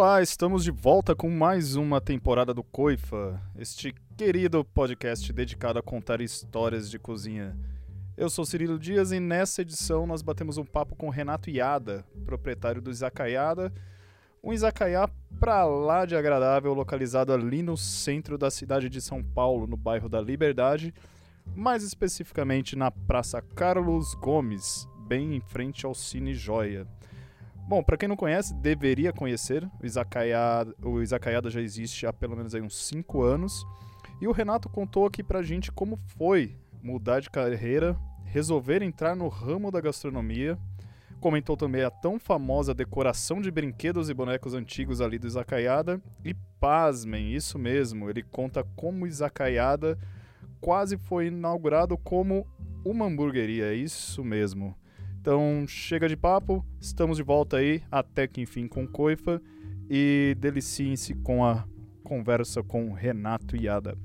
Olá, estamos de volta com mais uma temporada do Coifa, este querido podcast dedicado a contar histórias de cozinha. Eu sou Cirilo Dias e nessa edição nós batemos um papo com Renato Iada, proprietário do Izakayada, um izakaya pra lá de agradável, localizado ali no centro da cidade de São Paulo, no bairro da Liberdade, mais especificamente na Praça Carlos Gomes, bem em frente ao Cine Joia. Bom, para quem não conhece, deveria conhecer. O Izakayada, o Izakayada já existe há pelo menos aí uns 5 anos. E o Renato contou aqui pra gente como foi mudar de carreira, resolver entrar no ramo da gastronomia. Comentou também a tão famosa decoração de brinquedos e bonecos antigos ali do Izakayada. E pasmem, isso mesmo, ele conta como o Izakayada quase foi inaugurado como uma hamburgueria, é isso mesmo. Então, chega de papo, estamos de volta aí, até que enfim com Coifa, e deliciem-se com a conversa com Renato Iada.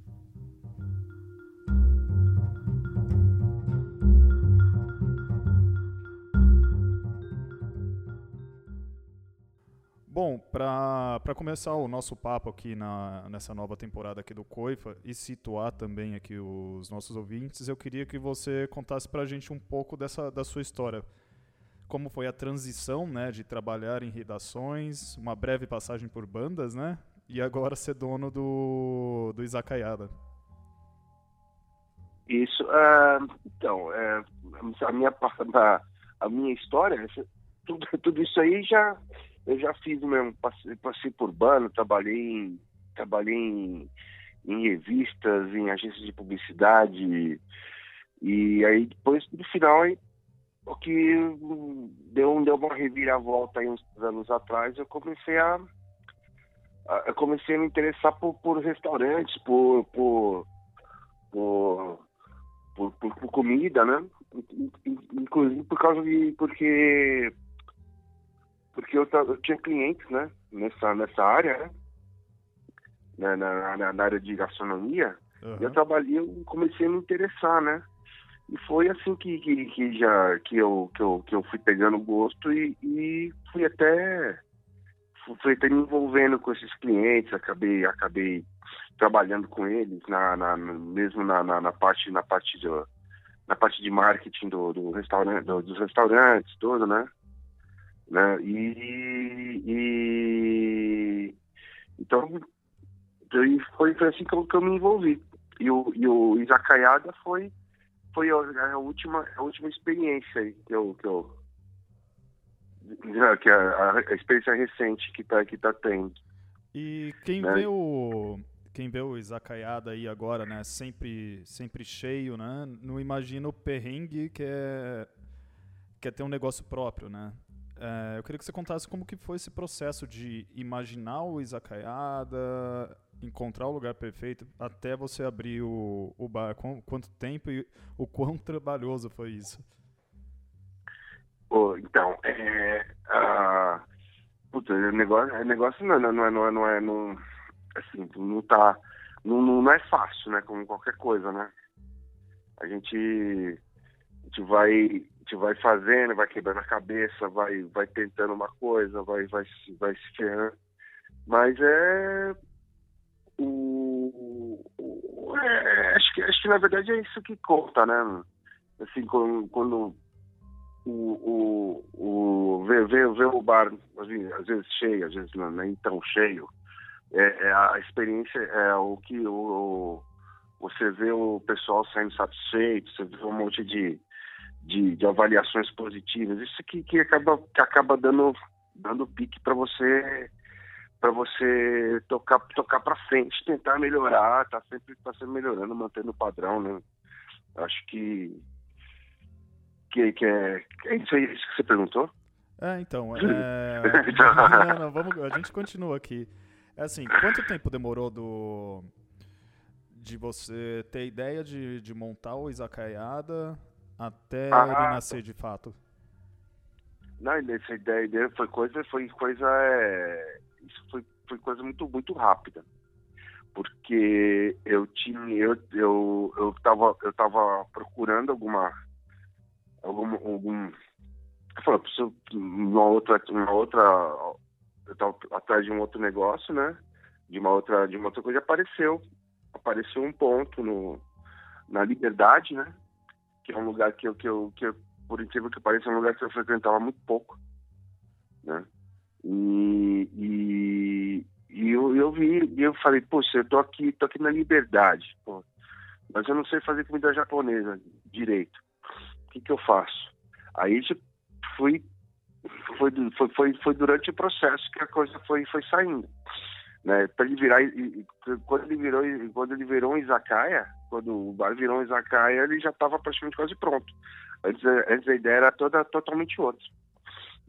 Bom, para começar o nosso papo aqui na, nessa nova temporada aqui do Coifa e situar também aqui os nossos ouvintes, eu queria que você contasse para a gente um pouco dessa, da sua história. Como foi a transição né, de trabalhar em redações, uma breve passagem por bandas, né? E agora ser dono do, do Izakayada. Isso. Uh, então, uh, a, minha, a, minha história, tudo, tudo isso aí já eu já fiz mesmo, passei, passei por bando, trabalhei em, trabalhei em, em revistas, em agências de publicidade, e aí depois, no final, aí, o que deu, deu uma reviravolta aí uns anos atrás, eu comecei a, a eu comecei a me interessar por, por restaurantes, por, por, por, por, por, por comida, né? Inclusive por causa de. porque porque eu, eu tinha clientes, né, nessa, nessa área, né, na, na, na área de gastronomia, uhum. e eu trabalhei, eu comecei a me interessar, né, e foi assim que, que, que já, que eu, que eu, que eu fui pegando gosto e, e fui até, fui até me envolvendo com esses clientes, acabei, acabei trabalhando com eles, na, na mesmo na, na, na, parte, na parte do, na parte de marketing do, do restaurante, do, dos restaurantes, todo, né? Né? E, e então foi, foi assim que eu, que eu, me envolvi. E o, e o Izakayada foi, foi a, a, última, a última experiência que eu, que eu que a, a experiência recente que tá, que tá tendo. E quem né? vê o quem vê o Izakayada aí agora, né, sempre sempre cheio, né, não imagina o perrengue que é que é ter um negócio próprio, né? É, eu queria que você contasse como que foi esse processo de imaginar o Izakayada, encontrar o lugar perfeito, até você abrir o, o bar. Quanto tempo e o quão trabalhoso foi isso? Oh, então, é, uh, puta, o negócio, o negócio não, não, não é, não é, não é, não, assim, não tá, não, não é fácil, né, como qualquer coisa, né? A gente, gente vai gente vai fazendo, vai quebrando a cabeça, vai, vai tentando uma coisa, vai, vai, vai se ferrando. Mas é. O, é, acho, que, acho que na verdade é isso que conta, né? Assim, quando, quando o, o, o ver, ver o bar assim, às vezes cheio, às vezes não, nem tão cheio, é, é a experiência é o que o, o, você vê o pessoal saindo satisfeito, você vê um monte de de, de avaliações positivas. Isso que, que acaba, que acaba dando, dando pique para você para você tocar tocar para frente, tentar melhorar, tá sempre tá sempre melhorando, mantendo o padrão, né? Acho que que, que é, é isso aí isso que você perguntou. É, então, é... não, não, vamos, a gente continua aqui. É assim, quanto tempo demorou do de você ter ideia de, de montar o Izakayada até ah, ele nascer de fato? Não, essa ideia dele foi coisa, foi coisa, é, isso foi, foi coisa muito, muito rápida, porque eu tinha, eu, eu, eu tava, eu tava procurando alguma, algum, algum, eu falei, preciso uma outra, uma outra, eu tava atrás de um outro negócio, né? De uma outra, de uma outra coisa, apareceu. Apareceu um ponto no, na Liberdade, né? Que é um lugar que eu, que eu, que eu por incrível que pareça, é um lugar que eu frequentava muito pouco, né? E, e, e eu, eu vi, eu falei, poxa, eu tô aqui, tô aqui na Liberdade, pô, mas eu não sei fazer comida japonesa direito. O que que eu faço? Aí fui foi, foi, foi, foi durante o processo que a coisa foi, foi saindo. Né? Para ele virar, quando ele virou, quando ele virou um izakaya, quando o bar virou um izakaya, ele já estava praticamente quase pronto. Antes, antes a ideia era toda totalmente outra,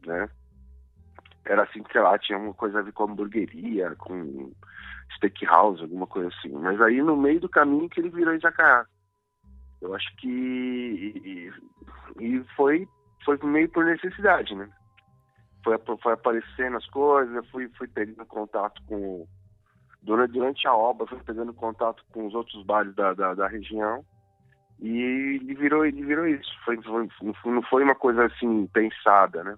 né? Era assim que lá tinha uma coisa a ver com hamburgueria, com steakhouse, alguma coisa assim. Mas aí no meio do caminho que ele virou izakaya. Eu acho que e, e foi foi meio por necessidade, né? Foi, foi aparecendo as coisas, eu fui, fui pegando contato com. Durante, durante a obra, fui pegando contato com os outros bares da, da, da região e ele virou, ele virou isso. Foi, foi, não foi uma coisa assim pensada, né?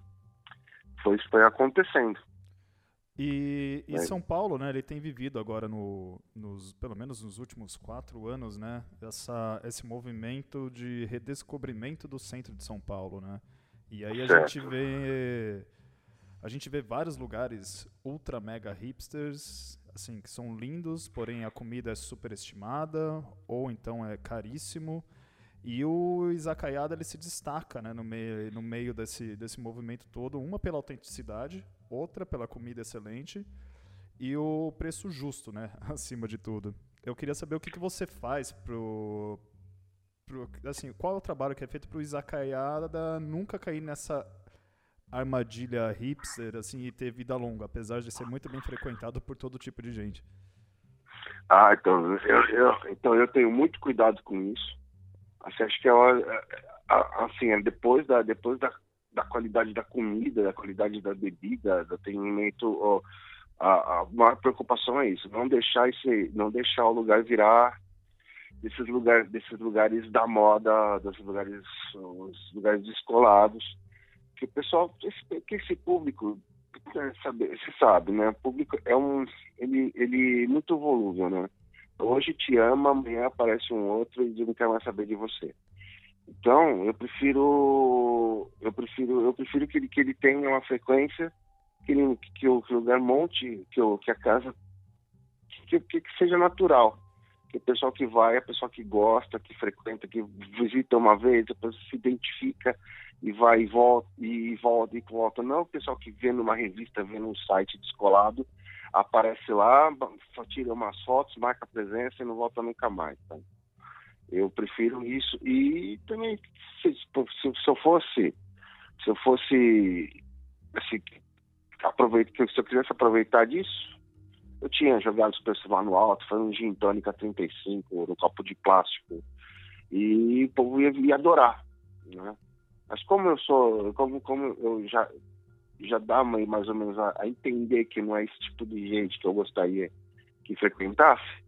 Foi, foi acontecendo. E, e é. São Paulo, né, ele tem vivido agora, no, nos, pelo menos nos últimos quatro anos, né, essa, esse movimento de redescobrimento do centro de São Paulo, né? E aí a certo. gente vê a gente vê vários lugares ultra mega hipsters, assim, que são lindos, porém a comida é superestimada ou então é caríssimo. E o Izakayada ele se destaca né, no, meio, no meio desse, desse movimento todo, uma pela autenticidade, outra pela comida excelente e o preço justo, né, acima de tudo. Eu queria saber o que, que você faz pro, pro, assim, qual é o trabalho que é feito para o Izakayada nunca cair nessa armadilha hipster assim e ter vida longa, apesar de ser muito bem frequentado por todo tipo de gente. Ah, então eu, eu então eu tenho muito cuidado com isso. Assim, acho que é, assim, é depois da depois da, da qualidade da comida, da qualidade da bebida, do atendimento, a, a maior preocupação é isso, não deixar esse, não deixar o lugar virar desses lugares, desses lugares da moda, desses lugares, os lugares descolados, que o pessoal, que esse público, é, você sabe, né? O público é um, ele, ele é muito volúvel, né? Hoje te ama, amanhã aparece um outro e não quer mais saber de você. Então, eu prefiro, eu prefiro, eu prefiro que ele, que ele tenha uma frequência, que, ele, que, o, que o lugar monte, que, o, que a casa, que, que, que seja natural que o pessoal que vai, a pessoa que gosta, que frequenta, que visita uma vez, depois se identifica e vai e volta e volta e volta. Não o pessoal que vê numa revista, vê num site descolado, aparece lá, tira umas fotos, marca a presença e não volta nunca mais. Tá? Eu prefiro isso e também se, se, se eu fosse se eu fosse assim, se eu quisesse aproveitar disso, eu tinha jogado os preços lá no alto, foi um gin tônica 35 no copo de plástico e o povo ia, ia adorar, né? Mas como eu sou, como, como eu já, já dá mais ou menos a, a, entender que não é esse tipo de gente que eu gostaria que frequentasse,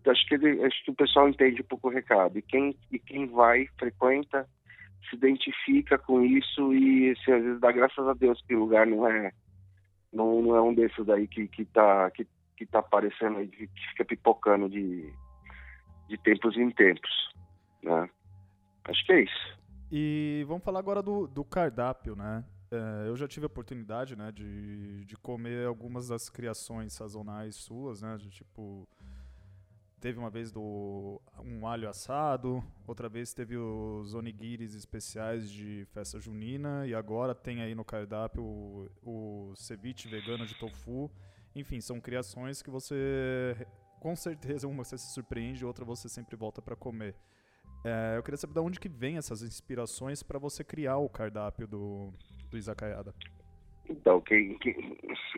então acho que, ele, acho que o pessoal entende um pouco o recado. E quem, e quem vai, frequenta, se identifica com isso e assim, às vezes dá graças a Deus que o lugar não é não, não é um desses daí que, que, tá, que, que tá aparecendo aí, que fica pipocando de, de tempos em tempos. Né? Acho que é isso. E vamos falar agora do, do cardápio, né? É, eu já tive a oportunidade, né, de, de comer algumas das criações sazonais suas, né? De, tipo, teve uma vez do um alho assado, outra vez teve os onigiris especiais de festa junina e agora tem aí no cardápio o, o ceviche vegano de tofu. Enfim, são criações que você com certeza uma você se surpreende, outra você sempre volta para comer. É, eu queria saber de onde que vem essas inspirações para você criar o cardápio do, do Izakayada. Então, que, que,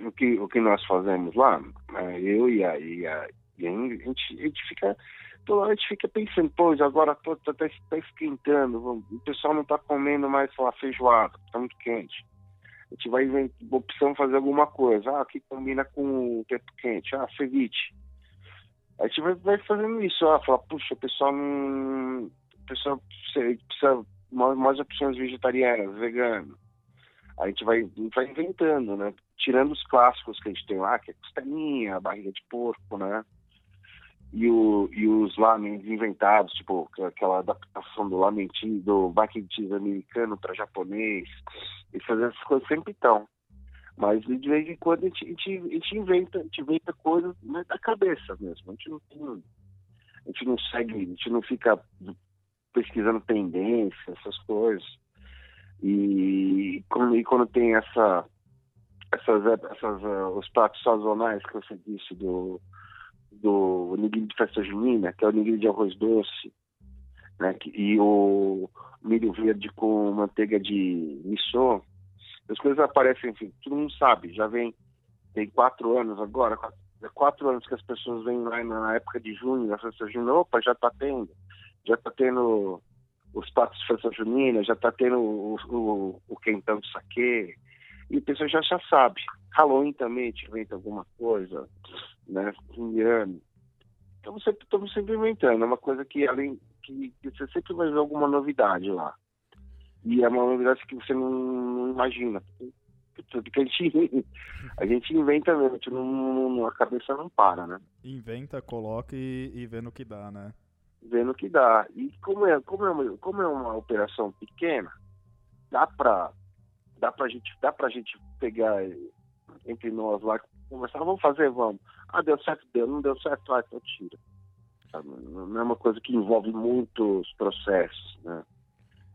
o, que, o que nós fazemos lá, é, eu e a, e a, e a, gente, a gente fica toda hora a gente fica pensando, pois agora pô, tá, tá, esquentando, o pessoal não tá comendo mais, sei lá, feijoada, tá muito quente. A gente vai opção fazer alguma coisa, ah, que combina com o tempo quente, ah, ceviche a gente vai, vai fazendo isso, ó, falar, puxa, o pessoal não. O pessoal precisa mais, mais opções vegetarianas, veganas. a gente vai, vai inventando, né? Tirando os clássicos que a gente tem lá, que é costelinha, barriga de porco, né? E, o, e os lamens inventados, tipo aquela adaptação do lamentinho, do mac americano para japonês. E fazer essas coisas sempre estão. Mas de vez em quando a gente, a gente, a gente inventa, a gente inventa coisas né, da cabeça mesmo. A gente não a gente não segue, a gente não fica pesquisando tendência, essas coisas. E, e quando tem essa, essas, essas uh, os pratos sazonais que você disse do, do nigiri de festa junina, que é o nigiri de arroz doce, né, e o milho verde com manteiga de miso, as coisas aparecem, enfim, todo mundo sabe, já vem, tem quatro anos agora, quatro, quatro anos que as pessoas vêm lá na época de junho, na festa junina, opa, já está tendo, já está tendo os pratos de festa junina, já está tendo o, o, o quentão de saque, e a pessoa já, já sabe. Halloween também te inventa alguma coisa, né? Indiano. Então você estamos sempre inventando, é uma coisa que além que, que, você sempre vai ver alguma novidade lá. E é uma novidade que você não, não imagina. Porque a gente, a gente inventa mesmo, a, gente não, a cabeça não para, né? Inventa, coloca e, e vê no que dá, né? vendo que dá. E como é, como é, uma, como é uma operação pequena, dá para dá pra gente, dá pra gente pegar entre nós lá, conversar, vamos fazer, vamos. Ah, deu certo, deu, não deu certo, ah, então tira. Sabe? Não é uma coisa que envolve muitos processos, né?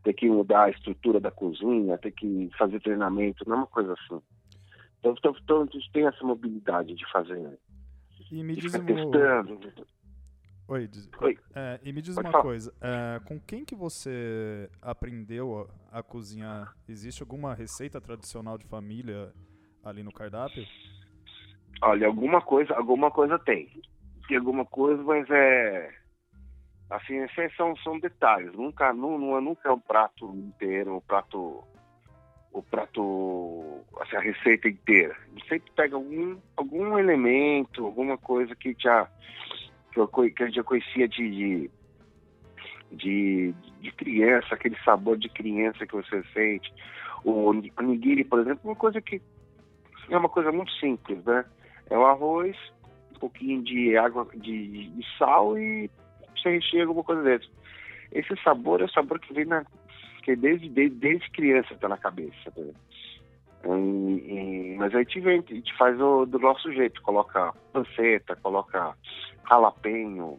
Ter que mudar a estrutura da cozinha, ter que fazer treinamento, não é uma coisa assim. Então, então, então a gente tem essa mobilidade de fazer. Né? E me diz testando. Oi, diz... Oi. É, e me diz Pode uma falar. coisa, é, com quem que você aprendeu a, a, cozinhar? Existe alguma receita tradicional de família ali no cardápio? Olha, alguma coisa, alguma coisa tem. Tem alguma coisa, mas é assim, são, são detalhes. Nunca, não, nunca é um prato inteiro, um prato o prato, assim, a receita inteira. Sempre pega algum, algum elemento, alguma coisa que já que eu, que eu já conhecia de, de, de, criança, aquele sabor de criança que você sente. O nigiri, por exemplo, uma coisa que é uma coisa muito simples, né? É o arroz, um pouquinho de água, de, de sal e você recheia alguma coisa dessa. Esse sabor é o sabor que vem na que desde, desde, desde criança está na cabeça. Né? E, e, mas a gente, vem, a gente faz o, do nosso jeito, coloca panceta, coloca jalapeno,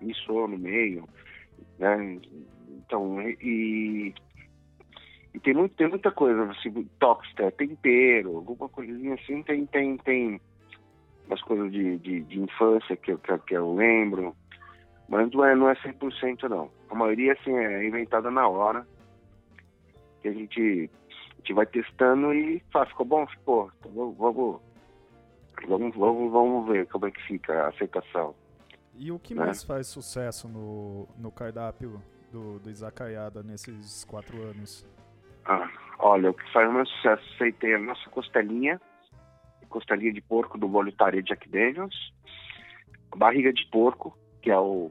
isso no meio, né? Então, e, e tem, muito, tem muita coisa, assim, tóxica, tempero, alguma coisinha assim, tem, tem, tem umas coisas de, de, de infância que eu, que, eu lembro, mas não é, não é 100% não. A maioria, assim, é inventada na hora, que a gente, a gente vai testando e faz, ficou bom? Ficou, então, vamos Vamos, vamos, vamos ver como é que fica a aceitação. E o que né? mais faz sucesso no, no cardápio do, do Izakayada nesses quatro anos? Ah, olha, o que faz mais sucesso, sei tem a nossa costelinha, costelinha de porco do molho tare Jack Daniels, barriga de porco, que é o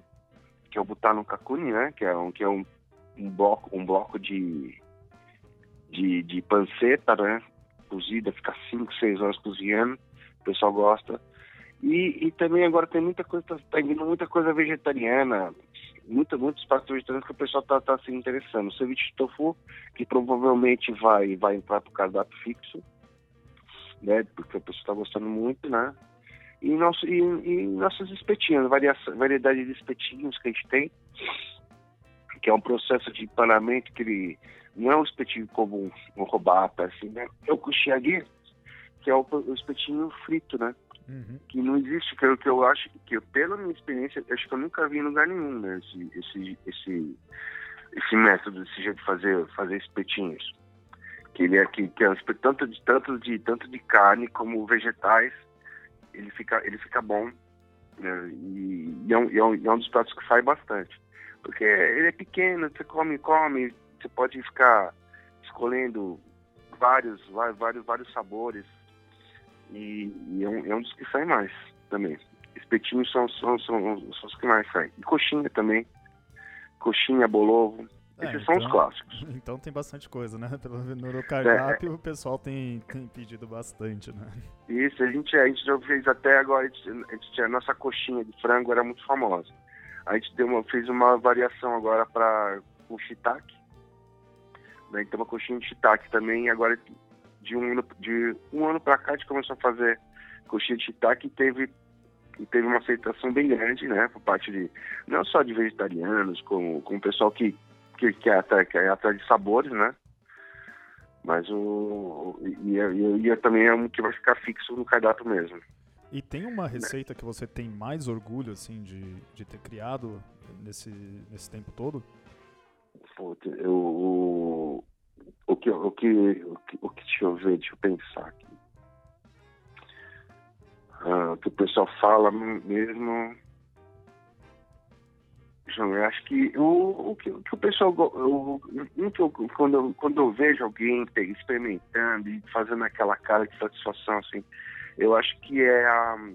que é o butano kakuni, né? Que é um que é um, um bloco um bloco de de, de panceta, né? Cozida, fica 5, 6 horas cozinhando pessoal gosta. E, e também agora tem muita coisa, tá, tá indo muita coisa vegetariana, muita, muitos pratos vegetarianos que o pessoal tá, tá se interessando. O ceviche de tofu, que provavelmente vai, vai entrar pro cardápio fixo, né? Porque o pessoal tá gostando muito, né? E, nosso, e, e nossos espetinhos, variação, variedade de espetinhos que a gente tem, que é um processo de empanamento que ele não é um espetinho como um, robata, assim, né? É o kuchiagi, que é o, o espetinho frito, né? Uhum. Que não existe, que eu, que eu acho que, pela minha experiência, acho que eu nunca vi em lugar nenhum, né? Esse, esse, esse, esse método, esse jeito de fazer, fazer espetinhos. Que ele é, que, que é tanto de, tanto, de, tanto de carne como vegetais, ele fica, ele fica bom. Né? E, e, é um, e, é um, e é um dos pratos que sai bastante. Porque ele é pequeno, você come, come, você pode ficar escolhendo vários, vários, vários sabores e, é, um, é, um, dos que sai mais também. Espetinhos são, são, são, são os que mais saem. E coxinha também. Coxinha, bolovo. É, Esses então, são os então, clássicos. Então tem bastante coisa, né? Pelo no cardápio é. o pessoal tem, tem pedido bastante, né? Isso, a gente, a gente já fez até agora, a gente, a, gente, a nossa coxinha de frango era muito famosa. A gente deu uma, fez uma variação agora para o shiitake. Né? Então uma coxinha de shiitake também, agora de um ano, de um ano para cá a gente começou a fazer coxinha de shiitake e teve e teve uma aceitação bem grande, né, por parte de não só de vegetarianos, como com o pessoal que que, que, é, que é atrás de sabores, né? Mas o. E, e, e também é um que vai ficar fixo no cardápio mesmo. E tem uma receita que você tem mais orgulho, assim, de, de ter criado nesse, nesse tempo todo? Pô, eu, o, o, que, o, que, o, que, o que, deixa eu ver, deixa eu pensar aqui. Ah, o que o pessoal fala mesmo eu acho que o, o, que, o que o pessoal. O, o, quando, eu, quando eu vejo alguém experimentando e fazendo aquela cara de satisfação, assim, eu acho que é a.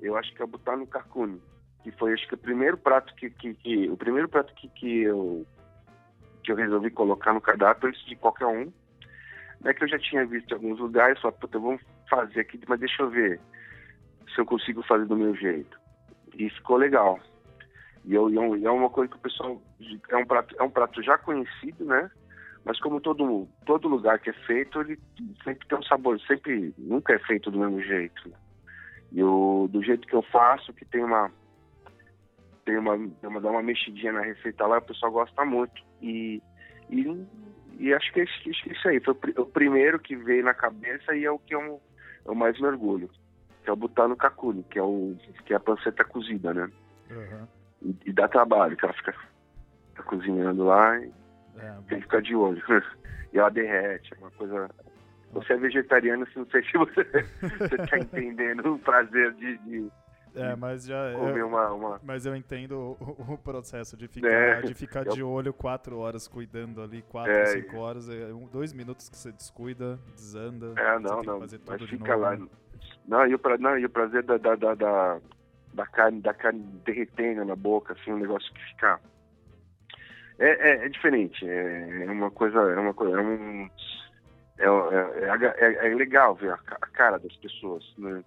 Eu acho que é botar no carcune. Que foi acho que o primeiro prato que. que, que o primeiro prato que, que eu que eu resolvi colocar no cardápio antes de qualquer um. Não é que eu já tinha visto em alguns lugares, falei, puta, vamos fazer aqui, mas deixa eu ver se eu consigo fazer do meu jeito. E ficou legal. E é, é uma coisa que o pessoal é um prato é um prato já conhecido, né? Mas como todo todo lugar que é feito, ele sempre tem um sabor, sempre nunca é feito do mesmo jeito. Né? E o do jeito que eu faço, que tem uma tem uma, uma dá uma mexidinha na receita lá, o pessoal gosta muito. E e, e acho que é isso aí foi o primeiro que veio na cabeça e é o que eu, eu mais mergulho, que é o butano kakuni, que é o que é a panceta cozida, né? Uhum. E, e dá trabalho, que ela fica, fica cozinhando lá e é, tem que ficar de olho. e ela derrete, é uma coisa. Você é vegetariano, não sei se você está entendendo o prazer de, de é, mas já comer eu, uma, uma, Mas eu entendo o, o processo de ficar, é, de, ficar eu... de olho quatro horas cuidando ali, quatro, é, cinco horas, é, dois minutos que você descuida, desanda. É, não, não. Mas fica lá. Não, e o, pra, não, e o prazer da, da, da, da da carne, da carne derretendo na boca, assim, um negócio que fica. É, é, é diferente, é, é, uma coisa, é uma coisa, é um. É, é, é, é legal ver a, a, cara das pessoas, né?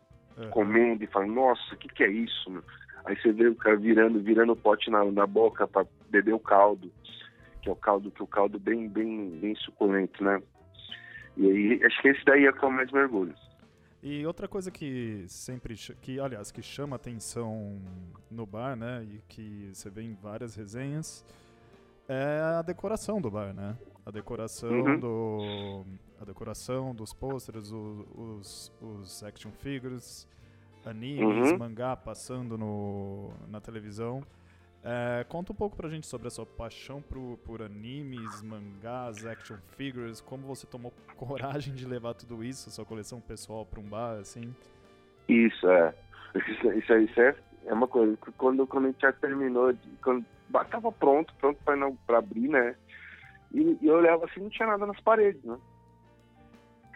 Comendo e falando, nossa, o que, que é isso? Né? Aí você vê o cara virando, virando o pote na, na boca para beber o caldo, que é o caldo, que é o caldo bem, bem, bem suculento, né? E aí, acho que esse daí é o que eu mais mergulho. E outra coisa que sempre, que aliás, que chama atenção no bar, né, e que você vê em várias resenhas, é a decoração do bar, né? A decoração uhum. do a decoração dos pôsteres, os, os action figures, animes, uhum. mangá passando no, na televisão. É, conta um pouco pra gente sobre a sua paixão por, por animes, mangás, action figures, como você tomou coragem de levar tudo isso, sua coleção pessoal, pra um bar, assim. Isso, é. Isso, isso, isso é, é uma coisa. Quando, quando a gente já terminou, quando tava pronto, pronto pra, não, pra abrir, né? E, e eu olhava assim, não tinha nada nas paredes, né?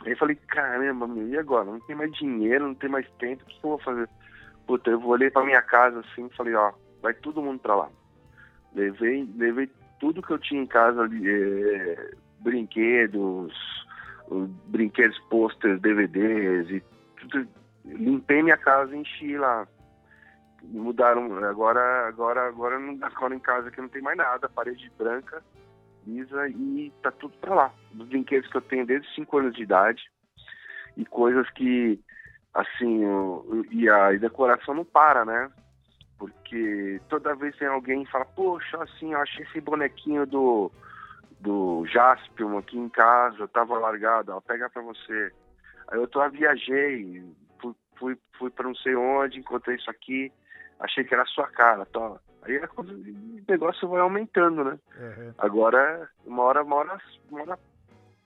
Aí eu falei, caramba, meu, e agora? Não tem mais dinheiro, não tem mais tempo, o que, eu vou fazer? Puta, eu olhei pra minha casa assim e falei, ó, vai todo mundo para lá. Levei, levei tudo que eu tinha em casa, é, brinquedos, brinquedos, posters, DVDs e tudo. Limpei minha casa enchi lá. Mudaram, agora, agora, agora, agora em casa que não tem mais nada, parede branca, lisa e tá tudo para lá. Os brinquedos que eu tenho desde 5 anos de idade e coisas que, assim, e a decoração não para, né? Porque toda vez tem alguém que fala, poxa, assim, eu achei esse bonequinho do, do Jaspion aqui em casa, tava largado, ó, pega pra você. Aí eu tô, ah, viajei, fui, fui, fui pra não sei onde, encontrei isso aqui, achei que era a sua cara, tô. Aí a coisa, o negócio vai aumentando, né? Uhum. Agora, uma hora, uma hora, uma hora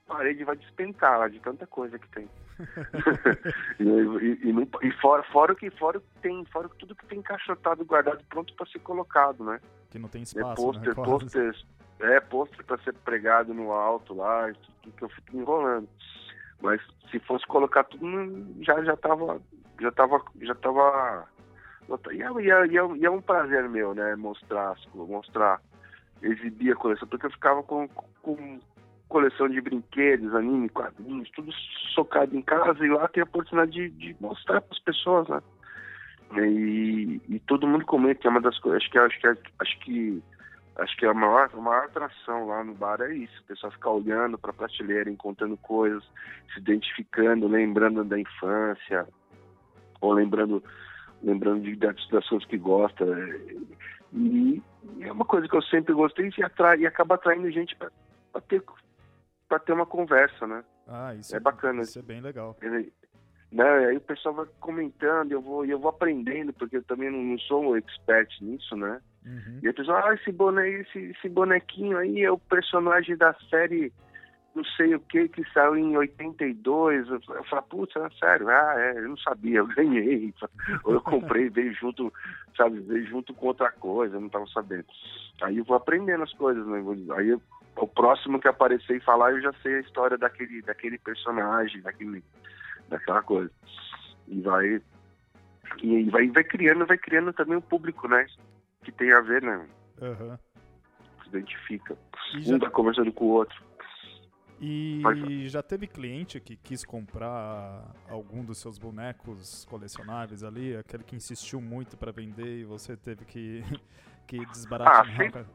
parede vai despencar de tanta coisa que tem. e, e, e, e, fora, fora o que fora tem, fora tudo que tem encaixotado, guardado, pronto para ser colocado, né? Que não tem espaço, é pôster, né? é pôster para ser pregado no alto lá, que, que eu fico enrolando. Mas se fosse colocar tudo, já já tava, já tava, já tava e é, é, é, é um prazer meu, né? Mostrar, mostrar exibir a coleção, porque eu ficava com, com coleção de brinquedos, anime, quadrinhos, tudo socado em casa e lá tem a oportunidade de, de mostrar para as pessoas, né? E, e, todo mundo comenta que é uma das coisas, acho que acho que acho que acho que a maior, a maior atração lá no bar é isso, o pessoal ficar olhando para a prateleira, encontrando coisas, se identificando, lembrando da infância, ou lembrando lembrando de, das, das que gosta. E, e, é uma coisa que eu sempre gostei e, atrai, e acaba atraindo gente para ter para ter uma conversa, né? Ah, isso é, é bacana. Isso é bem legal. Ele, né, aí o pessoal vai comentando, eu vou, eu vou aprendendo, porque eu também não, não sou um expert nisso, né? Uhum. E a pessoa, ah, esse, bone, esse, esse bonequinho aí é o personagem da série não sei o que, que saiu em 82. Eu, eu falei, putz, é sério, ah, é, eu não sabia, eu ganhei. Ou eu comprei, veio junto, sabe, veio junto com outra coisa, eu não estava sabendo. Aí eu vou aprendendo as coisas, né? Aí eu, o próximo que aparecer e falar, eu já sei a história daquele, daquele personagem, daquele, daquela coisa. E vai. E vai, vai criando, vai criando também um público, né? Que tem a ver, né? Uhum. Se identifica. Já... Um tá conversando com o outro. E já teve cliente que quis comprar algum dos seus bonecos colecionáveis ali, aquele que insistiu muito para vender e você teve que, que desbaratar? Ah, sempre,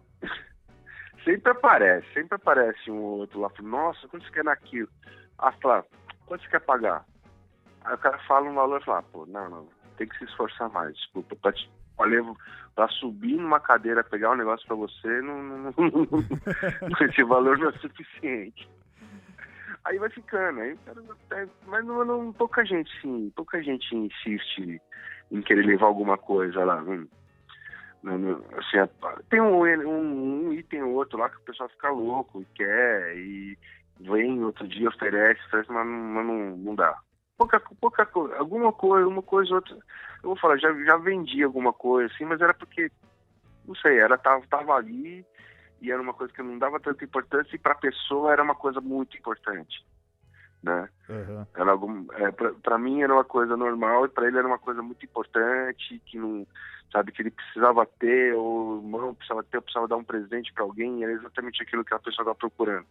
sempre aparece, sempre aparece um outro lá, nossa, quanto você quer naquilo? Ah, fala, quanto você quer pagar? Aí o cara fala um valor e fala, pô, não, não, tem que se esforçar mais, desculpa, pra, te, pra subir numa cadeira, pegar um negócio pra você, não, não, não, esse valor não é suficiente. Aí vai ficando, aí, mas não, não, pouca gente sim, pouca gente insiste em querer levar alguma coisa lá. Hum. Não, assim, tem um, um, um item ou outro lá que o pessoal fica louco e quer, e vem outro dia, oferece, oferece mas, mas não, não dá. Pouca, pouca coisa, alguma coisa, uma coisa outra. Eu vou falar, já, já vendi alguma coisa assim, mas era porque, não sei, era, tava, tava ali e era uma coisa que não dava tanta importância e para a pessoa era uma coisa muito importante, né? Uhum. Era algum, é, para mim era uma coisa normal e para ele era uma coisa muito importante que não sabe que ele precisava ter ou o irmão precisava ter, precisava dar um presente para alguém era exatamente aquilo que a pessoa estava procurando.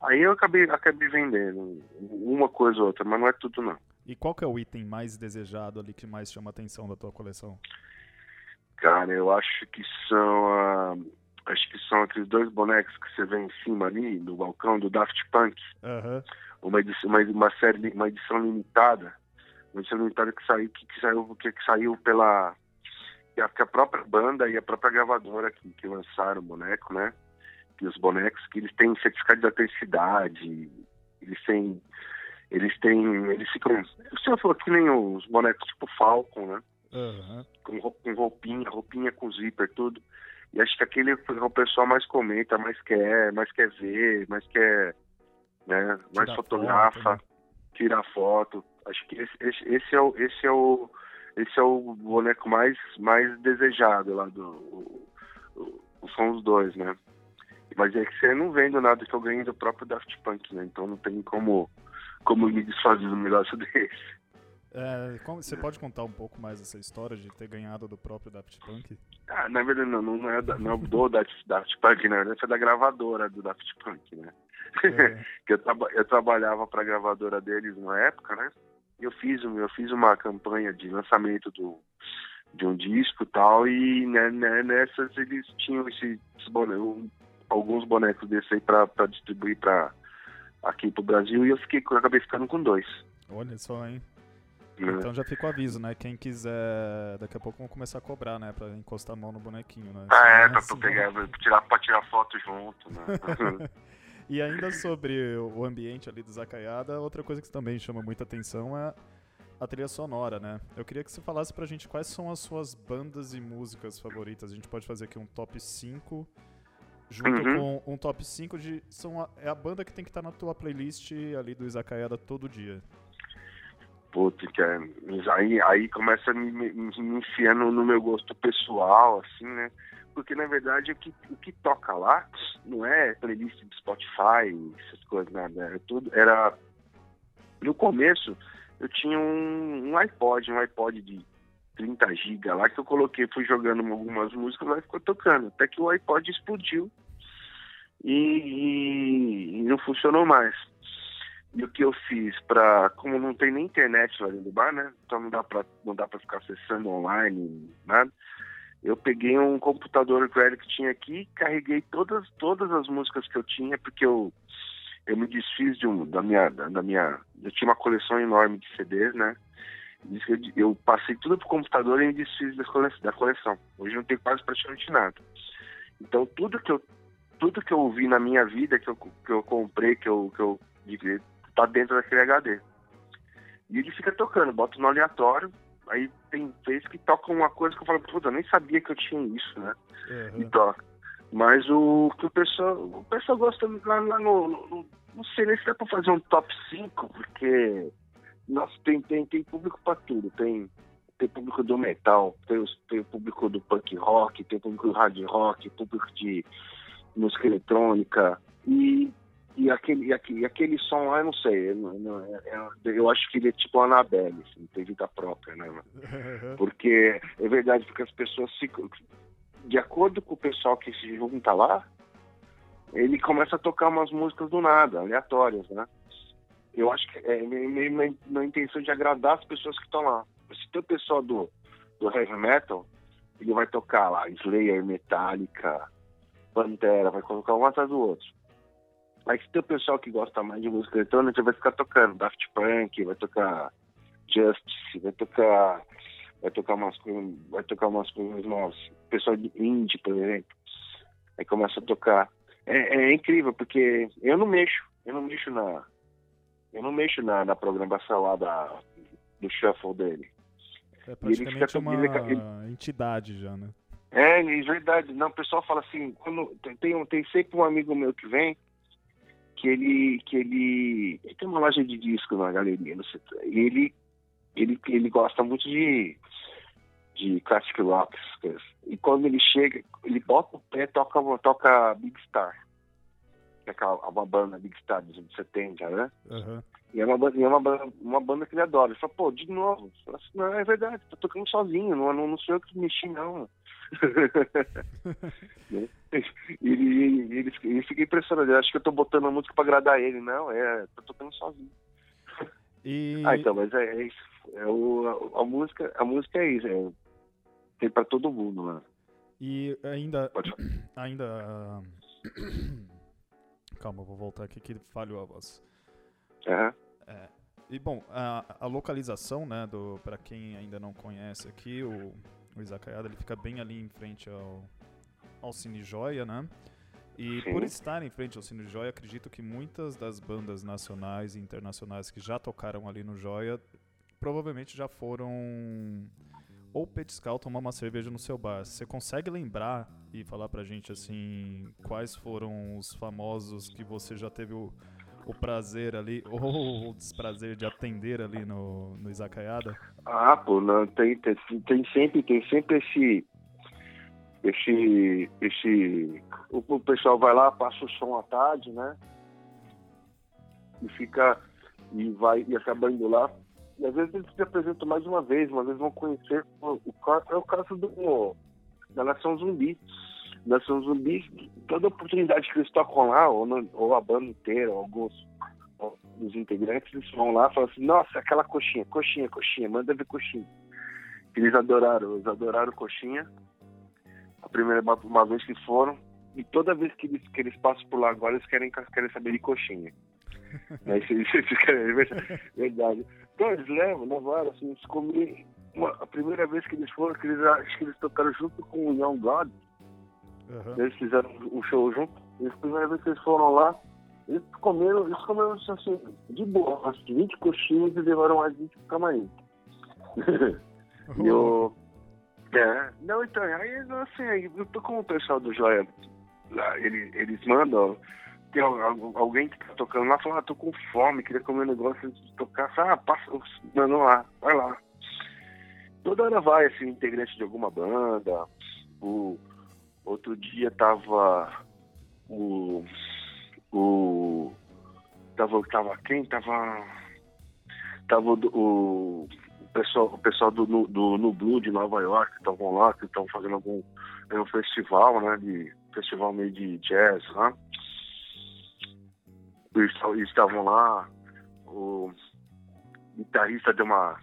Aí eu acabei acabei vendendo uma coisa ou outra, mas não é tudo não. E qual que é o item mais desejado ali que mais chama a atenção da tua coleção? Cara, eu acho que são uh, acho que são aqueles dois bonecos que você vê em cima ali, no balcão, do Daft Punk. Uhum. Uma, edição, uma, uma, série, uma edição limitada. Uma edição limitada que saiu, que, que saiu, que, que saiu pela. Que a, que a, própria banda e a própria gravadora que, que lançaram o boneco, né? Que os bonecos que eles têm certificado de autenticidade, eles têm. Eles têm. Eles ficam. O senhor falou que nem os bonecos tipo Falcon, né? Uhum. Com, com roupinha, roupinha com zíper, tudo. E acho que aquele é o pessoal mais comenta, mais quer, mais quer ver, mais quer, né, mais tira fotografa, foto, né? tira foto. Acho que esse, esse, esse, é o esse é o esse é o boneco mais mais desejado lá do o, o, são os dois, né? Mas é que você não vendo nada que eu ganhei do próprio Daft Punk, né? Então não tem como como me desfazer do negócio desse. É, como, você pode contar um pouco mais essa história de ter ganhado do próprio Daft Punk? Ah, na verdade, não, não, é, da, não é do Daft, Daft Punk, na verdade, foi da gravadora do Daft Punk, né? É. que eu, eu trabalhava para a gravadora deles na época, né? Eu fiz, eu fiz uma campanha de lançamento do, de um disco e tal, e né, né, nessas eles tinham alguns bonecos desses aí para distribuir para aqui pro Brasil, e eu fiquei, eu acabei ficando com dois. Olha só, hein? Então já fica o aviso, né? Quem quiser, daqui a pouco vamos começar a cobrar, né? Pra encostar a mão no bonequinho, né? Ah, é, pra, assim, pegar, pra, tirar, pra tirar foto junto, né? e ainda sobre o ambiente ali do Zacaiada, outra coisa que também chama muita atenção é a trilha sonora, né? Eu queria que você falasse pra gente quais são as suas bandas e músicas favoritas. A gente pode fazer aqui um top 5 junto uhum. com um top 5 de. São a, é a banda que tem que estar tá na tua playlist ali do Izakayada todo dia. Putz, que é, aí, aí começa a me, me, me enfiando no meu gosto pessoal, assim, né? Porque na verdade o que, o que toca lá não é playlist de Spotify, essas coisas, nada. Era tudo. Era. No começo eu tinha um, um iPod, um iPod de 30 GB lá que eu coloquei, fui jogando algumas músicas lá e ficou tocando. Até que o iPod explodiu e, e, e não funcionou mais. E o que eu fiz para, como não tem nem internet lá dentro do bar, né? Então não dá para não dá para ficar acessando online, nada. Eu peguei um computador velho que tinha aqui, carreguei todas todas as músicas que eu tinha, porque eu eu me desfiz de um da minha da minha eu tinha uma coleção enorme de CDs, né? Eu passei tudo pro computador e me desfiz da coleção. Hoje não tenho quase praticamente nada. Então tudo que eu tudo que eu ouvi na minha vida, que eu, que eu comprei, que eu, que eu tá dentro daquele HD. E ele fica tocando, bota no aleatório, aí tem vezes que toca uma coisa que eu falo, puta, eu nem sabia que eu tinha isso, né? Uhum. E toca. Mas o que o pessoal, o pessoal gosta lá, lá no, no, Não sei nem se dá pra fazer um top 5, porque nossa, tem, tem, tem público pra tudo. Tem, tem público do metal, tem, tem público do punk rock, tem público do hard rock, público de música eletrônica. E e aquele, e aquele, e aquele som lá, eu não sei, eu, eu, é, é, eu acho que ele é tipo Annabelle, assim, tem vida própria, né? Porque, é verdade, porque as pessoas. De acordo com o pessoal que se junta lá, ele começa a tocar umas músicas do nada, aleatórias, né? Eu acho que é meio na intenção de agradar as pessoas que estão lá. Se tem o pessoal do, do heavy metal, ele vai tocar lá Slayer, Metallica, Pantera, vai colocar um atrás do outro. Mas se tem o pessoal que gosta mais de música eletrônica, vai ficar tocando Daft Punk, vai tocar Justice, vai tocar vai tocar umas coisas, vai tocar umas coisas novas. O pessoal de indie, por exemplo, aí começa a tocar. É, é, incrível porque eu não mexo, eu não mexo na eu não mexo na, na programação lá da do shuffle dele. É praticamente fica, uma ele, entidade já, né? É, é verdade. Não, o pessoal fala assim, quando tem, tem, tem sempre um amigo meu que vem que ele que ele, ele tem uma loja de disco na galeria no setor. E ele ele ele gosta muito de de classic rock e quando ele chega ele bota o pé toca toca Big Star que é uma banda Big Star dos anos 70 né uhum. e é uma banda, é uma uma banda que ele adora ele fala pô de novo falo, assim, não é verdade tô tocando sozinho não não, não sou eu que mexi não né? ele, ele, ele fica impressionado. Eu acho que eu tô botando a música pra agradar ele. Não, é, tô tocando sozinho. E... Ah, então, mas é, é isso. É o, a, a, música, a música é isso. É, tem pra todo mundo, mano. E ainda. Ainda. Calma, vou voltar aqui que falhou a voz. Uhum. É. E bom, a, a localização, né, do para quem ainda não conhece aqui, o, o Izakayada, ele fica bem ali em frente ao, ao Cine Joia, né? E Sim. por estar em frente ao Cine Joia, acredito que muitas das bandas nacionais e internacionais que já tocaram ali no Joia provavelmente já foram ou petiscar ou tomar uma cerveja no seu bar. Você consegue lembrar e falar pra gente assim quais foram os famosos que você já teve o, o prazer ali ou o desprazer de atender ali no, no Izakayada? Ah, pô, não, tem, tem, tem sempre tem sempre esse esse, esse o, o, pessoal vai lá, passa o som à tarde, né? E fica e vai e acaba indo lá. E às vezes eles se apresentam mais uma vez, uma vez vão conhecer o é o caso do da Nação Zumbi. Nação Zumbi, toda oportunidade que eles tocam lá, ou, no, ou a banda inteira, ou alguns dos integrantes, eles vão lá e falam assim, nossa, aquela coxinha, coxinha, coxinha, manda ver coxinha. Eles adoraram, eles adoraram coxinha a primeira uma vez que foram, e toda vez que eles, que eles passam por lá agora, eles querem, querem saber de coxinha. é, isso, isso, isso é verdade. Então eles levam, levaram, assim, eles comiam. Uma, a primeira vez que eles foram, que eles, acho que eles tocaram junto com o Young God. Uhum. Eles fizeram um show junto. E a primeira vez que eles foram lá, eles comeram, eles comeram assim, de boa, que 20 coxinhas e levaram mais 20 pro camarim. e o é, não, então, aí, assim, eu tô com o pessoal do Joia, lá, eles, eles mandam, tem alguém que tá tocando lá, fala, ah, tô com fome, queria comer um negócio antes de tocar, ah, passa, manda lá, vai lá. Toda hora vai, assim, integrante de alguma banda, o outro dia tava o, o, tava, tava quem? Tava, tava o, o pessoal, o pessoal do, do, no Blue de Nova York que estavam lá, que estavam fazendo algum é um festival, né? De, festival meio de jazz, né? estavam lá, o guitarrista de uma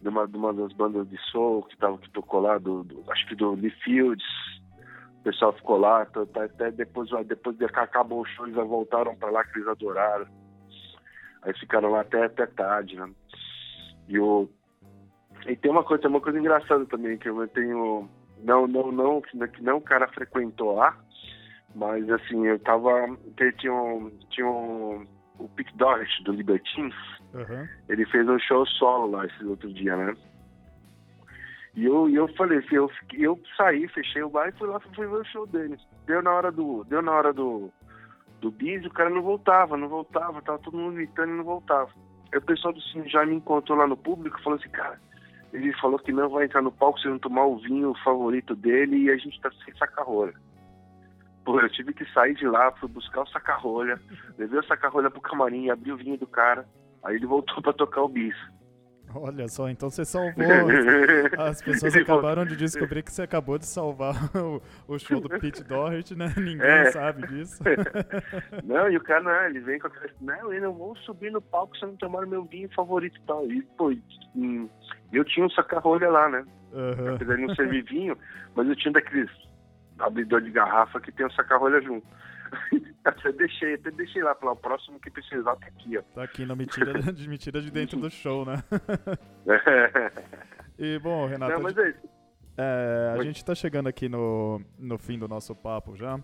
de uma, de uma das bandas de soul que, tava, que tocou lá, do, do acho que do Lee Fields, o pessoal ficou lá, tá, tá, até depois, depois de acabou o show, eles voltaram para lá que eles adoraram. Aí ficaram lá até, até tarde, né? E, o, e tem uma coisa, uma coisa engraçada também, que eu tenho. Não, não, não, que não o cara frequentou lá, mas assim, eu tava. Tinha um, tinha um, o Pete Doherty do Libertines, uhum. ele fez um show solo lá esse outro dia, né? E eu, eu falei assim, eu, eu saí, fechei o bar e fui lá fui ver o show dele. Deu na hora do. Deu na hora do, do bis, o cara não voltava, não voltava, tava todo mundo gritando e não voltava. Aí o pessoal do cine já me encontrou lá no público falou assim, cara, ele falou que não vai entrar no palco se não tomar o vinho favorito dele e a gente tá sem saca-rolha. Pô, eu tive que sair de lá, fui buscar o saca-rolha, levei o saca-rolha pro camarim, abri o vinho do cara, aí ele voltou para tocar o bis. Olha só, então você salvou. As pessoas acabaram de descobrir que você acabou de salvar o, o show do Pete Doherty, né? Ninguém é. sabe disso. Não, e o cara, não, ele vem com aquela. Não, eu não vou subir no palco se eu não tomar meu vinho favorito e tal. E, pô, hum, eu tinha um saca-rolha lá, né? Uhum. Apesar de não servir vinho, mas eu tinha daqueles abridor de garrafa que tem o saca-rolha junto. até deixei, até deixei lá, para o próximo que precisar tá aqui, ó. Tá aqui, não me tira de, me tira de dentro do show, né? e bom, Renato. Não, mas é isso. É, a gente tá chegando aqui no, no fim do nosso papo já.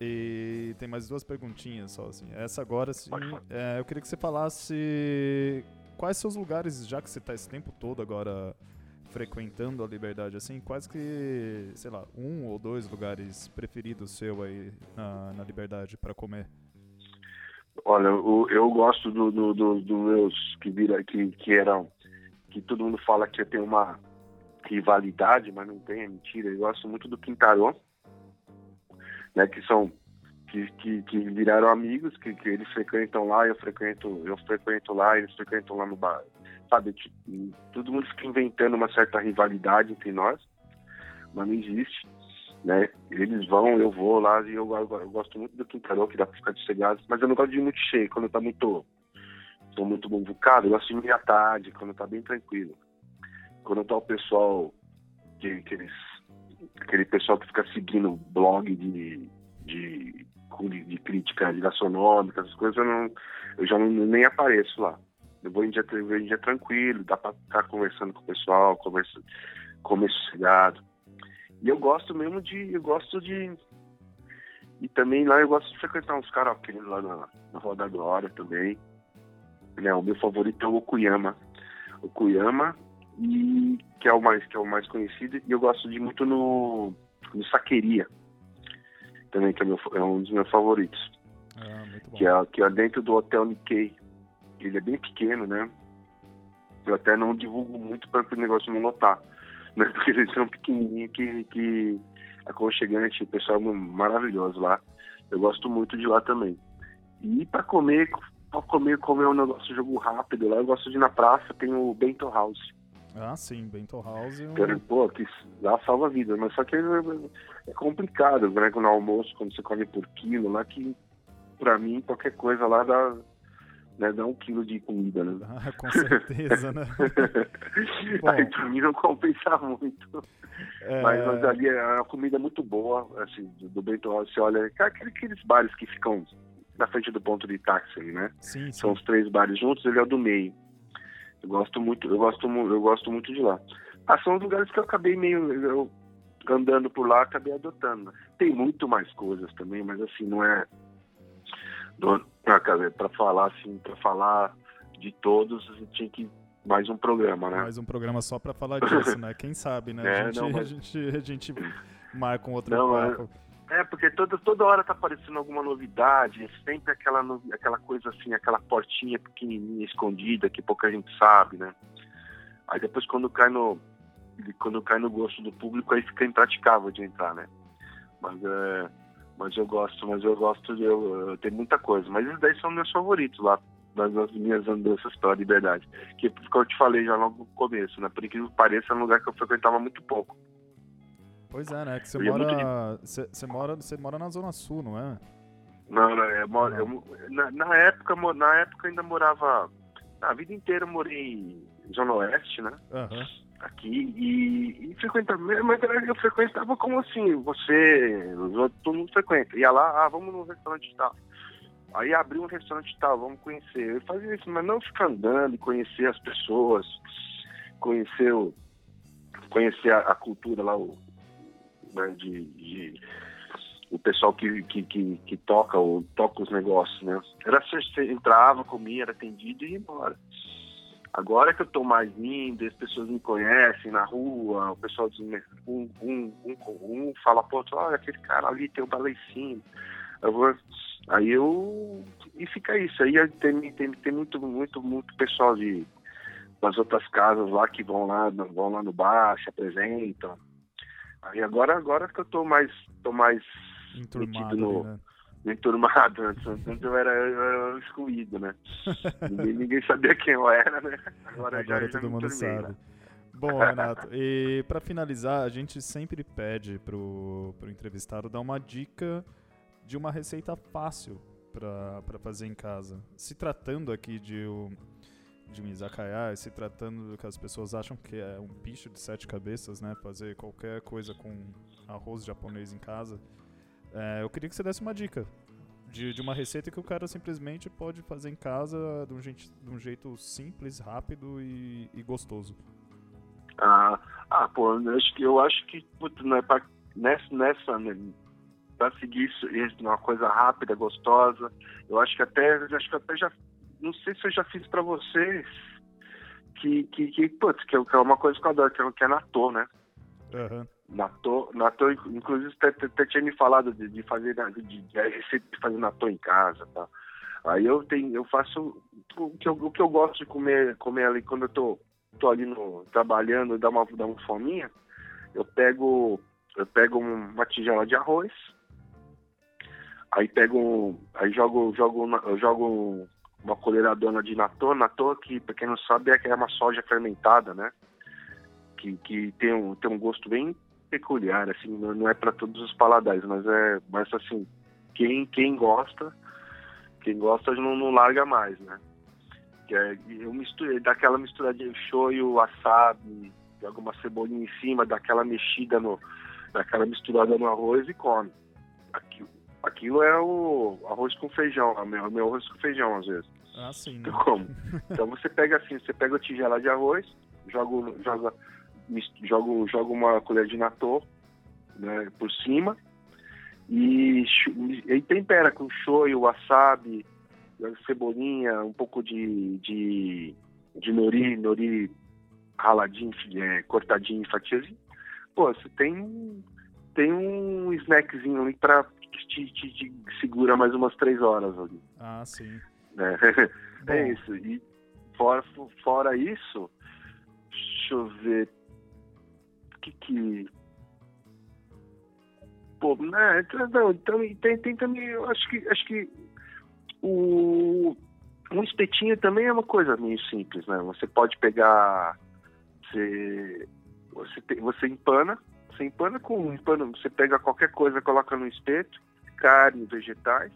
E tem mais duas perguntinhas só, assim. Essa agora, sim, é, eu queria que você falasse quais seus lugares, já que você tá esse tempo todo agora frequentando a liberdade assim, quais que, sei lá, um ou dois lugares preferidos seu aí na, na liberdade para comer? Olha, eu, eu gosto do, do, do, do, meus que vira que, que eram que todo mundo fala que tem uma rivalidade, mas não tem, é mentira. Eu gosto muito do Quintarô, né, que são que, que, que, viraram amigos, que, que eles frequentam lá, eu frequento, eu frequento lá, eles frequentam lá no bar, sabe? Tipo, todo mundo fica inventando uma certa rivalidade entre nós, mas não existe, né? Eles vão, eu vou lá e eu, eu, eu gosto muito do quintarão, que dá pra ficar sossegado, mas eu não gosto de ir muito cheio, quando tá muito, tô muito convocado, eu gosto de ir à tarde, quando tá bem tranquilo. Quando tá o pessoal, que, aqueles, aquele pessoal que fica seguindo blog de, de, de crítica gastronômica, essas coisas, eu, não, eu já não, nem apareço lá. Eu vou em dia, vou em dia tranquilo, dá para ficar conversando com o pessoal, conversa, comer sossegado. E eu gosto mesmo de. Eu gosto de. E também lá eu gosto de frequentar uns karaokê lá na, na Roda Glória também. Né, o meu favorito é o Okuyama. Okuyama, e, que, é o mais, que é o mais conhecido. E eu gosto de muito no, no Saqueria. Também, que é, meu, é um dos meus favoritos. Ah, que, é, que é dentro do Hotel Nikkei ele é bem pequeno, né? Eu até não divulgo muito para o negócio não lotar, né? Porque eles são pequenininhos que, que aconchegante, o pessoal é maravilhoso lá. Eu gosto muito de lá também. E para comer, para comer, comer um negócio de jogo rápido lá, eu gosto de ir na praça, tem o Bento House. Ah, sim, Bento House. É pô, que lá salva a vida, mas só que é, é complicado, né? No almoço, quando você come por quilo lá, que para mim qualquer coisa lá dá né, dá um quilo de comida, né? Ah, com certeza, né? Aí pra mim não compensa muito. É... Mas, mas, ali é uma comida muito boa, assim, do, do Bento você olha, aqueles bares que ficam na frente do ponto de táxi, né? Sim, sim. São os três bares juntos, ele é o do meio. Eu gosto muito, eu gosto, eu gosto muito de lá. Ah, são os lugares que eu acabei meio eu, andando por lá, acabei adotando. Tem muito mais coisas também, mas assim, não é para falar assim, para falar de todos, a gente tinha que mais um programa, né? Mais um programa só para falar disso, né? Quem sabe, né? É, a, gente, não, mas... a, gente, a gente marca um outro não, papo. É, é, porque toda, toda hora tá aparecendo alguma novidade, sempre aquela, aquela coisa assim, aquela portinha pequenininha, escondida, que pouca gente sabe, né? Aí depois quando cai no quando cai no gosto do público, aí fica impraticável de entrar, né? Mas é mas eu gosto, mas eu gosto de. Eu, eu tenho muita coisa. Mas esses daí são meus favoritos lá, das minhas andanças pela liberdade. Que, como eu te falei já logo no começo, né? Por incrível que pareça, é um lugar que eu frequentava muito pouco. Pois é, né? Que você mora, você, você, mora, você mora na Zona Sul, não é? Não, não, eu, moro, eu, na, na, época, na época ainda morava. A vida inteira eu morei em Zona Oeste, né? Uhum. Aqui e, e frequentava, mas eu frequentava como assim, você, todo mundo frequenta. Ia lá, ah, vamos no restaurante tal. Aí abriu um restaurante tal, vamos conhecer. Eu fazia isso, mas não ficar andando conhecer as pessoas, conhecer, o, conhecer a, a cultura lá, o, né, de, de o pessoal que, que, que, que, toca, ou toca os negócios, né? Era você entrava, comia, era atendido e ia embora. Agora que eu estou mais indo, as pessoas me conhecem na rua, o pessoal diz, um, um, um, um fala, pô, olha, aquele cara ali tem o baleicinho. Eu vou, aí eu. E fica isso. Aí tem, tem, tem muito, muito, muito pessoal de das outras casas lá que vão lá, vão lá no bar, se apresentam. Aí agora, agora que eu tô mais, tô mais Enturmado, no, né? Enturmado. Antes, antes eu, era, eu era excluído, né? ninguém, ninguém, sabia quem eu era, né? Agora, agora já, todo já mundo sabe. Né? Bom, Renato, e para finalizar, a gente sempre pede pro, pro entrevistado dar uma dica de uma receita fácil para fazer em casa. Se tratando aqui de um, de um izakaya, se tratando do que as pessoas acham que é um bicho de sete cabeças, né? Fazer qualquer coisa com arroz japonês em casa. É, eu queria que você desse uma dica de, de uma receita que o cara simplesmente pode fazer em casa de um, jeito, de um jeito simples, rápido e, e gostoso. Ah, ah, pô, eu acho que, eu acho que putz, né, pra, nessa, nessa né, pra seguir isso, isso, uma coisa rápida, gostosa, eu acho que até, acho que até já, não sei se eu já fiz para vocês, que, que, que, putz, que, é, que é uma coisa que eu adoro, que é, que é natô, né? Uhum. Natô, natô, inclusive até tinha me falado de, de fazer de, de, de, fazer natô em casa, tá? Aí eu tenho, eu faço o que eu, o que eu gosto de comer, comer ali quando eu tô, tô ali no trabalhando, dá uma dá uma fominha, eu pego eu pego uma tigela de arroz, aí pego, aí jogo jogo eu jogo uma colheradona de natô, natô que para quem não sabe é uma soja fermentada, né? Que, que tem um tem um gosto bem peculiar, assim, não é para todos os paladares, mas é, mas assim, quem quem gosta, quem gosta não, não larga mais, né? Que é, eu misturei daquela mistura de shoyu, wasabi, joga uma cebolinha em cima, daquela mexida no, daquela misturada no arroz e come. Aquilo, aquilo é o arroz com feijão, é meu, meu arroz com feijão às vezes. Ah, sim. Né? Como? Então você pega assim, você pega a tigela de arroz, joga, joga jogo, jogo uma colher de natô né, por cima e, e tempera com shoyu, wasabi, cebolinha, um pouco de, de, de nori, nori raladinho, é, cortadinho em fatias. Pô, você tem, tem um snackzinho ali pra te, te, te segura mais umas três horas ali. Ah, sim. É, é isso. E fora, fora isso, deixa eu ver, que que pô, né, então, não, então tem, tem também, acho que acho que o um espetinho também é uma coisa meio simples, né? Você pode pegar você você, tem, você empana, você empana com empana, você pega qualquer coisa, coloca no espeto, carne, vegetais,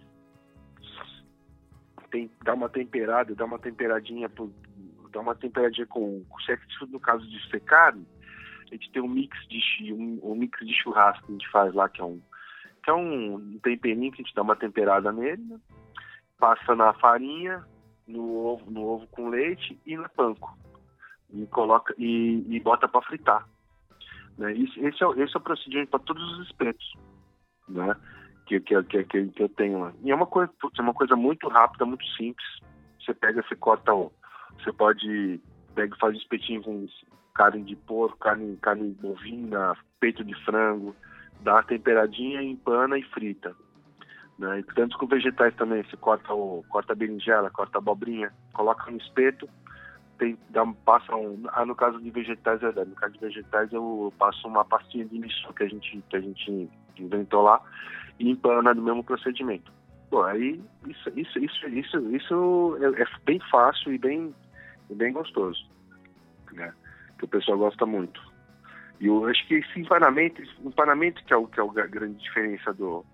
tem, dá uma temperada, dá uma temperadinha, dá uma temperadinha com, no caso de ser carne, a gente tem um mix de um, um, mix de churrasco que a gente faz lá, que é um que é um temperinho que a gente dá uma temperada nele, né? passa na farinha, no ovo, no ovo com leite e na panko. E coloca e, e bota para fritar. Né? Esse, esse, é, esse é o procedimento para todos os espetos, né? Que, que, que, que, eu tenho lá. E é uma coisa, é uma coisa muito rápida, muito simples. Você pega, você corta, você pode pega faz um espetinho com carne de porco, carne, carne bovina, peito de frango, dá uma temperadinha, empana e frita. Né? E tanto com vegetais também, você corta, o, corta a berinjela, corta a abobrinha, coloca no espeto, tem, dá, passa um, ah, no caso de vegetais, é no caso de vegetais eu passo uma pastinha de miso que a gente, que a gente inventou lá e empana no mesmo procedimento. Bom, aí isso, isso, isso, isso, isso é, é bem fácil e bem, bem gostoso. Né? Que o pessoal gosta muito. E eu acho que esse empanamento, empanamento que é, o, que é a grande diferença do,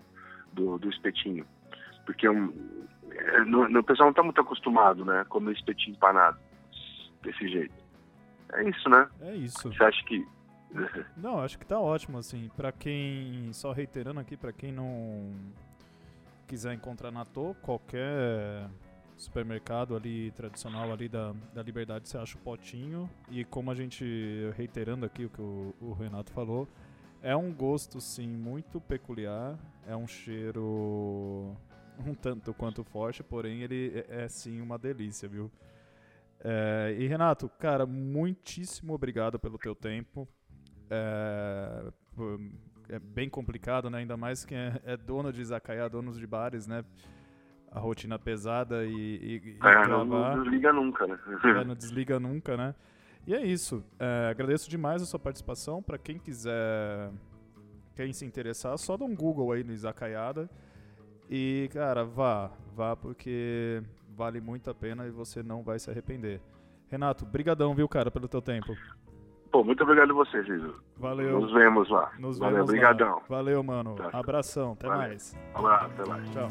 do, do espetinho. Porque um, é, no, no, o pessoal não está muito acostumado, né? Comer espetinho empanado desse jeito. É isso, né? É isso. Você acha que. não, acho que tá ótimo, assim. Pra quem. Só reiterando aqui, pra quem não quiser encontrar na To, qualquer supermercado ali tradicional ali da, da Liberdade você acha o potinho. E como a gente reiterando aqui o que o, o Renato falou é um gosto sim muito peculiar. É um cheiro um tanto quanto forte porém ele é, é sim uma delícia viu? É, e Renato cara muitíssimo obrigado pelo teu tempo. É, é bem complicado né? Ainda mais que é, é dono de izakaya donos de bares né a rotina pesada e, e, e é, não, não, desliga nunca, né? É, não desliga nunca, né? E é isso. É, agradeço demais a sua participação. Para quem quiser, quem se interessar, só dá um Google aí no Izakayada. E, cara, vá, vá porque vale muito a pena e você não vai se arrepender. Renato, brigadão, viu, cara, pelo teu tempo. Pô, muito obrigado a você, Giso. Valeu. Nos vemos lá. Nos Valeu, vemos obrigadão. Valeu, mano. Tá. Abração, até Valeu. mais. Abraço, até mais. Tchau.